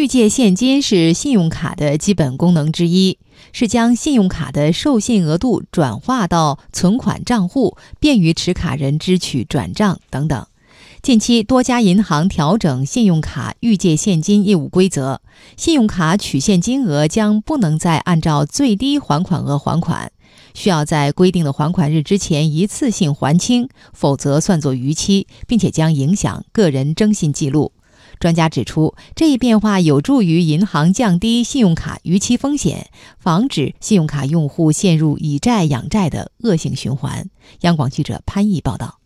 预借现金是信用卡的基本功能之一，是将信用卡的授信额度转化到存款账户，便于持卡人支取、转账等等。近期，多家银行调整信用卡预借现金业务规则，信用卡取现金额将不能再按照最低还款额还款，需要在规定的还款日之前一次性还清，否则算作逾期，并且将影响个人征信记录。专家指出，这一变化有助于银行降低信用卡逾期风险，防止信用卡用户陷入以债养债的恶性循环。央广记者潘毅报道。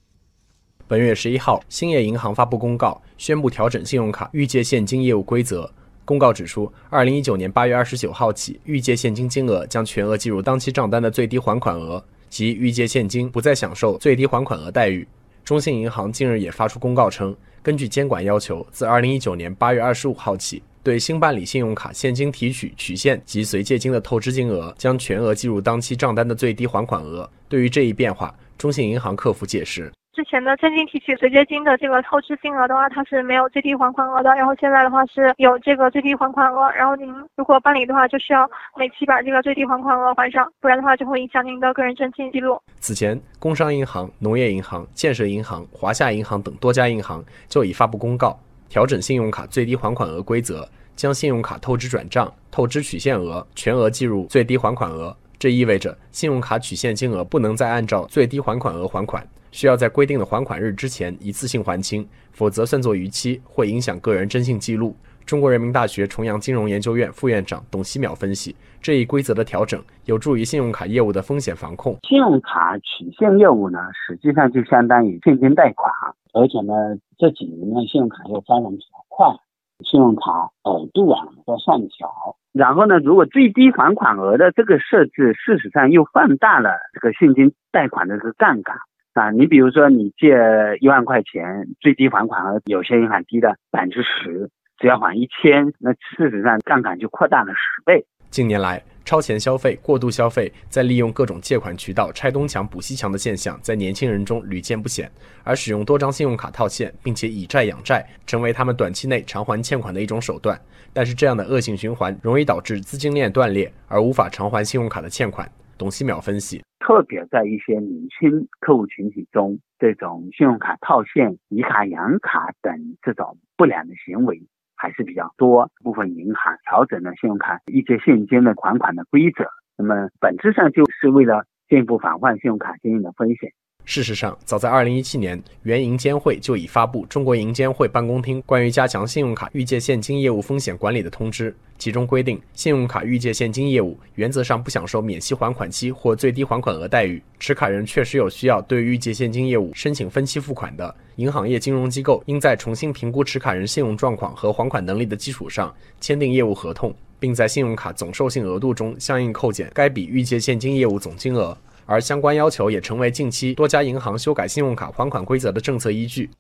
本月十一号，兴业银行发布公告，宣布调整信用卡预借现金业务规则。公告指出，二零一九年八月二十九号起，预借现金金额将全额计入当期账单的最低还款额，即预借现金不再享受最低还款额待遇。中信银行近日也发出公告称，根据监管要求，自二零一九年八月二十五号起，对新办理信用卡现金提取、取现及随借金的透支金额，将全额计入当期账单的最低还款额。对于这一变化，中信银行客服解释。之前的现金提取、随借金的这个透支金额的话，它是没有最低还款额的。然后现在的话是有这个最低还款额，然后您如果办理的话，就需要每期把这个最低还款额还上，不然的话就会影响您的个人征信记录。此前，工商银行、农业银行、建设银行、华夏银行等多家银行就已发布公告，调整信用卡最低还款额规则，将信用卡透支转账、透支取现额全额计入最低还款额。这意味着信用卡取现金额不能再按照最低还款额还款。需要在规定的还款日之前一次性还清，否则算作逾期，会影响个人征信记录。中国人民大学重阳金融研究院副院长董希淼分析，这一规则的调整有助于信用卡业务的风险防控。信用卡取现业务呢，实际上就相当于现金贷款，而且呢，这几年呢，信用卡又发展比较快，信用卡额度啊在上调，然后呢，如果最低还款额的这个设置，事实上又放大了这个现金贷款的这个杠杆。啊，你比如说你借一万块钱，最低还款额有些银行低的百分之十，只要还一千，那事实上杠杆就扩大了十倍。近年来，超前消费、过度消费，在利用各种借款渠道拆东墙补西墙的现象，在年轻人中屡见不鲜。而使用多张信用卡套现，并且以债养债，成为他们短期内偿还欠款的一种手段。但是，这样的恶性循环容易导致资金链断裂，而无法偿还信用卡的欠款。董希淼分析。特别在一些年轻客户群体中，这种信用卡套现、以卡养卡等这种不良的行为还是比较多。部分银行调整了信用卡一些现金的还款的规则，那么本质上就是为了进一步防范信用卡经营的风险。事实上，早在2017年，原银监会就已发布《中国银监会办公厅关于加强信用卡预借现金业务风险管理的通知》，其中规定，信用卡预借现金业务原则上不享受免息还款期或最低还款额待遇。持卡人确实有需要对预借现金业务申请分期付款的，银行业金融机构应在重新评估持卡人信用状况和还款能力的基础上，签订业务合同，并在信用卡总授信额度中相应扣减该笔预借现金业务总金额。而相关要求也成为近期多家银行修改信用卡还款规则的政策依据。